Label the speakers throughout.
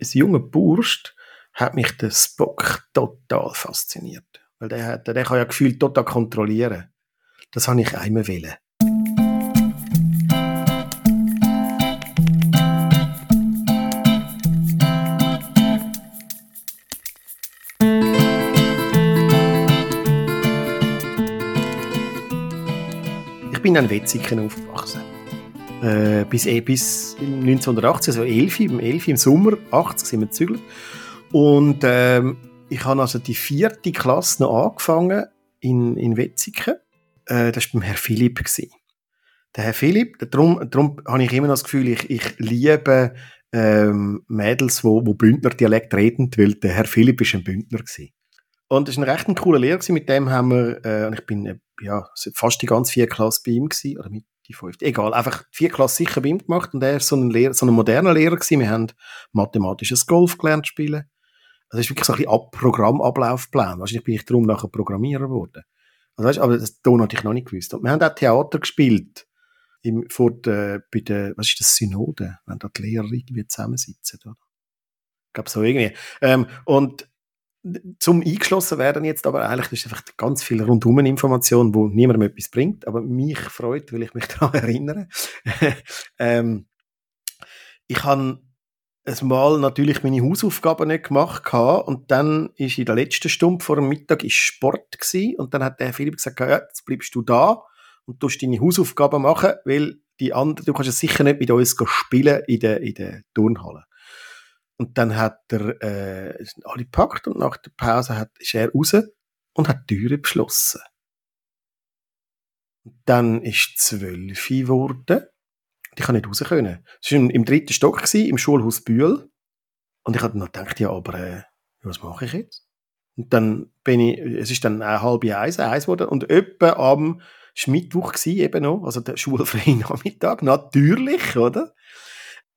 Speaker 1: als junger Bursch hat mich der Spock total fasziniert. Weil der, hat, der kann ja gefühlt total kontrollieren. Das habe ich einmal wollen. Ich bin an Wetzigen aufgewachsen. Äh, bis, eh, bis 1980, also 11, im 11 im Sommer, 80 sind wir gezügelt. Und ähm, ich habe also die vierte Klasse noch angefangen in, in Wetzigen. Äh, das war beim Herr Philipp. Gewesen. Der Herr Philipp, darum, darum habe ich immer noch das Gefühl, ich, ich liebe ähm, Mädels, wo, wo Bündner Dialekt reden, weil der Herr Philipp ist ein Bündner gewesen. Und es war ein recht ein cooler Lehrer mit dem haben wir, äh, und ich bin äh, ja, fast die ganze vier Klasse bei ihm gewesen, oder mit die fünfte, egal, einfach vier Klasse sicher bei ihm gemacht und er war so ein, Lehrer, so ein moderner Lehrer gewesen. Wir haben mathematisches Golf gelernt spielen also es ist wirklich so ein bisschen Ab Programmablaufplan. Wahrscheinlich bin ich darum nachher Programmierer geworden. Also weißt, aber das Ton hatte ich noch nicht gewusst. Und wir haben auch Theater gespielt. Im, vor der, bei der, was ist das, Synode? Wenn da die Lehrer irgendwie zusammensitzen, oder? Ich glaube so irgendwie. Ähm, und zum eingeschlossen werden jetzt aber eigentlich ist einfach ganz viel rundum Information, wo niemandem etwas bringt, aber mich freut, weil ich mich daran erinnere. ähm, ich habe ein Mal natürlich meine Hausaufgaben nicht gemacht und dann ist in der letzten Stunde vor dem Mittag ist Sport gewesen, und dann hat der Philipp gesagt, ja, jetzt bleibst du da und tust deine Hausaufgaben machen, weil die anderen, du kannst ja sicher nicht mit uns spielen in der, in der Turnhalle. Und dann hat er äh, alle gepackt und nach der Pause hat, ist er raus und hat die Türe beschlossen. Dann ist zwölf geworden ich kann nicht raus können. Es war im, dritten Stock, gewesen, im Schulhaus Bühl. Und ich habe noch gedacht, ja, aber äh, was mache ich jetzt? Und dann bin ich, es ist dann eine halbe eins, eins geworden. Und etwa am Mittwoch war eben noch, also der schulfreie Nachmittag, natürlich, oder?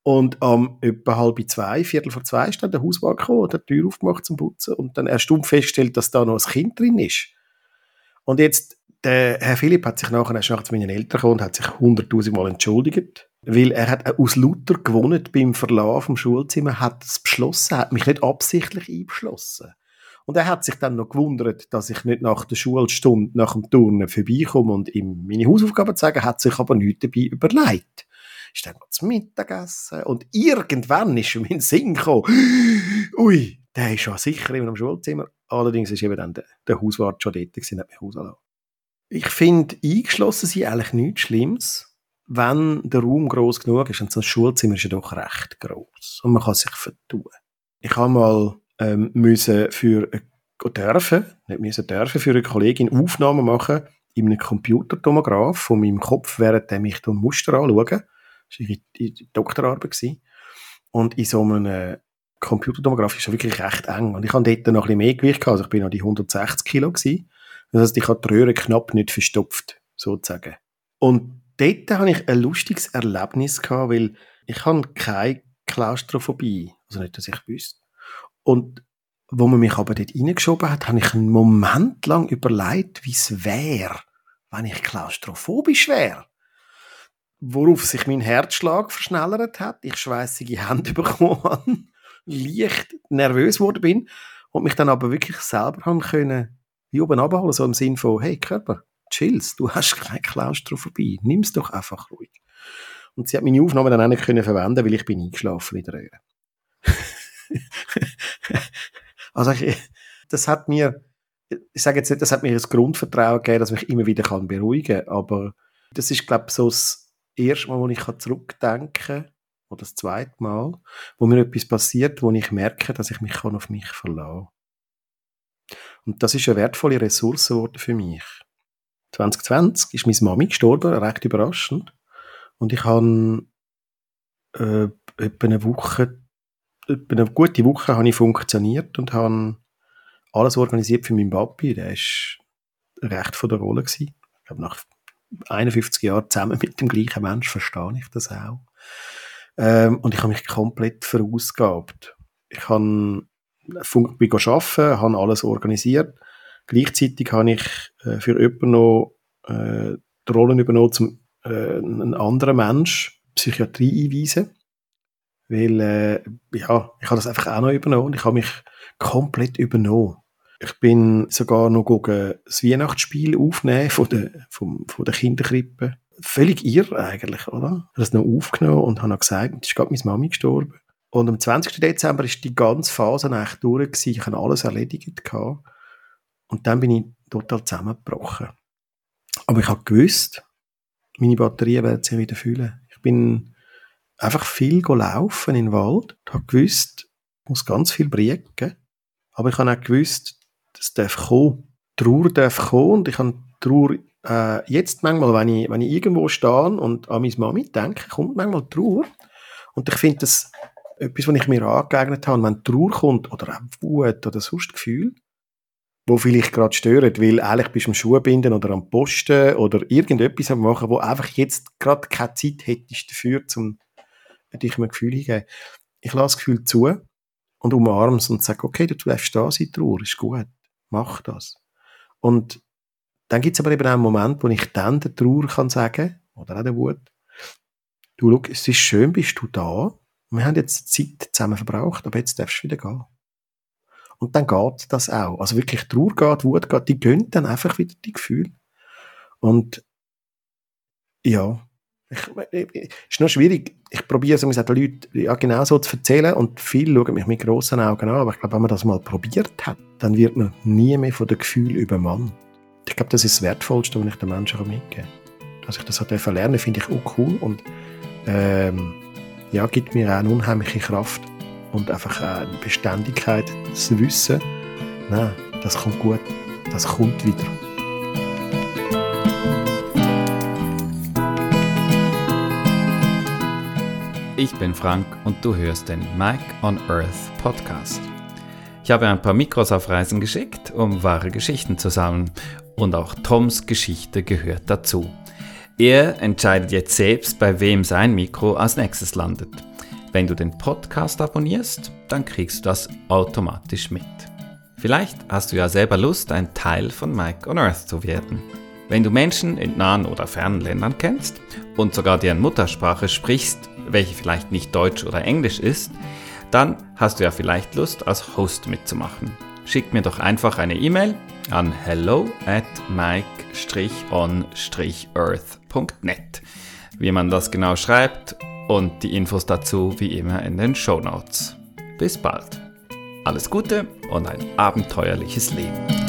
Speaker 1: Und am ähm, etwa halb zwei, viertel vor zwei, ist dann der Hauswart gekommen, hat die Tür aufgemacht zum Putzen und dann erst festgestellt, dass da noch ein Kind drin ist. Und jetzt der Herr Philipp hat sich nachher erst zu meinen Eltern gekommen und hat sich hunderttausend Mal entschuldigt, weil er hat aus Luther gewonnen beim Verlassen vom Schulzimmer, hat es beschlossen, hat mich nicht absichtlich einbeschlossen. Und er hat sich dann noch gewundert, dass ich nicht nach der Schulstunde, nach dem Turnen vorbeikomme und ihm meine Hausaufgaben zeige, hat sich aber nichts dabei überlegt. Ist dann zum Mittagessen und irgendwann ist ihm in den Sinn gekommen, ui, der ist schon sicher immer im Schulzimmer. Allerdings ist eben dann der, der Hauswart schon dort gewesen, hat mich rausgelassen. Ich finde, eingeschlossen sind eigentlich nichts Schlimmes, wenn der Raum groß genug ist. Und so ein Schulzimmer ist ja doch recht groß und man kann sich vertun. Ich habe mal ähm, müssen für dürfen, nicht müssen dürfen, für eine Kollegin Aufnahmen machen in einem Computertomograph von meinem Kopf, während mich durch Muster anschauen. Das war ihre Doktorarbeit. Und in so einem Computertomograph ist es wirklich recht eng. Und ich hatte dort noch ein bisschen mehr Gewicht gehabt. Also ich bin noch die 160 Kilo gewesen. Das heißt, ich habe die Röhre knapp nicht verstopft, sozusagen. Und dort hatte ich ein lustiges Erlebnis gehabt, weil ich habe keine Klaustrophobie. Also nicht, dass ich wüsste. Und wo man mich aber dort reingeschoben hat, habe ich einen Moment lang überlegt, wie es wäre, wenn ich klaustrophobisch wäre. Worauf sich mein Herzschlag verschnellert hat, ich schweißige Hände bekommen leicht nervös geworden bin und mich dann aber wirklich selber haben können wie oben abholen, so im Sinn von, hey Körper, chills, du hast keine Klaustrophobie, nimm's doch einfach ruhig. Und sie hat meine Aufnahme dann auch nicht können verwenden, weil ich bin eingeschlafen in der Röhre. also ich, das hat mir, ich sage jetzt nicht, das hat mir ein Grundvertrauen gegeben, dass mich immer wieder kann beruhigen aber das ist, glaube ich, so das erste Mal, wo ich zurückdenken kann, oder das zweite Mal, wo mir etwas passiert, wo ich merke, dass ich mich auf mich verlassen kann. Und das ist eine wertvolle Ressource geworden für mich. 2020 ist meine Mami gestorben, recht überraschend. Und ich habe äh, etwa eine Woche, etwa eine gute Woche habe ich funktioniert und habe alles organisiert für meinen Papi. Der ist recht von der Rolle gewesen. Ich glaube, nach 51 Jahren zusammen mit dem gleichen Mensch verstehe ich das auch. Ähm, und ich habe mich komplett verausgabt. Ich habe arbeiten, habe alles organisiert. Gleichzeitig habe ich äh, für jemanden noch äh, die Rollen übernommen, zum äh, einen anderen Mensch Psychiatrie einweisen. Weil, äh, ja, ich habe das einfach auch noch übernommen ich habe mich komplett übernommen. Ich bin sogar noch gegen das Weihnachtsspiel aufnehmen von der, vom, von der Kinderkrippe. Völlig irre eigentlich, oder? Ich habe das noch aufgenommen und habe noch gesagt, es ist gerade meine Mami gestorben. Und am 20. Dezember ist die ganze Phase eigentlich durch gewesen. Ich habe alles erledigt gehabt. Und dann bin ich total zusammengebrochen. Aber ich habe gewusst, meine Batterien werden sich wieder füllen. Ich bin einfach viel laufen in den Wald. Ich habe gewusst, ich muss ganz viel briegen. Aber ich habe auch gewusst, das darf kommen. Trauer darf kommen. Und ich habe Trauer, äh, jetzt manchmal, wenn ich, wenn ich irgendwo stehe und an meine Mami denke, kommt manchmal Trauer. Und ich finde das etwas, was ich mir angeeignet habe. Wenn Trauer kommt, oder auch Wut oder sonst Gefühl, wo vielleicht gerade stören, weil eigentlich bist du am Schuh binden oder am Posten oder irgendetwas am machen, wo einfach jetzt gerade keine Zeit hättest dafür, um dich ein Gefühl hinzugeben. Ich lasse das Gefühl zu und umarme es und sage, okay, du darfst da sein, Trauer, ist gut, mach das. Und dann gibt es aber eben auch einen Moment, wo ich dann der Trauer kann sagen, oder auch der Wut, du, schau, es ist schön, bist du da, wir haben jetzt Zeit zusammen verbraucht, aber jetzt darfst du wieder gehen. Und dann geht das auch. Also wirklich Trauer geht, Wut geht, die gehen dann einfach wieder die Gefühle. Und ja, ich, ich, ist noch schwierig. Ich probiere es den Leuten ja, genau so zu erzählen und viele schauen mich mit grossen Augen an, aber ich glaube, wenn man das mal probiert hat, dann wird man nie mehr von den Gefühlen übermannt. Ich glaube, das ist das Wertvollste, was ich den Menschen mitgeben kann. Dass ich das lernen finde ich auch cool und ähm, ja, gibt mir auch eine unheimliche Kraft und einfach eine Beständigkeit, zu wissen, nein, das kommt gut, das kommt wieder.
Speaker 2: Ich bin Frank und du hörst den Mike on Earth Podcast. Ich habe ein paar Mikros auf Reisen geschickt, um wahre Geschichten zu sammeln und auch Toms Geschichte gehört dazu. Er entscheidet jetzt selbst, bei wem sein Mikro als nächstes landet. Wenn du den Podcast abonnierst, dann kriegst du das automatisch mit. Vielleicht hast du ja selber Lust, ein Teil von Mike on Earth zu werden. Wenn du Menschen in nahen oder fernen Ländern kennst und sogar deren Muttersprache sprichst, welche vielleicht nicht Deutsch oder Englisch ist, dann hast du ja vielleicht Lust, als Host mitzumachen. Schick mir doch einfach eine E-Mail an hello at mike-on-earth.net. Wie man das genau schreibt und die Infos dazu wie immer in den Show Notes. Bis bald. Alles Gute und ein abenteuerliches Leben.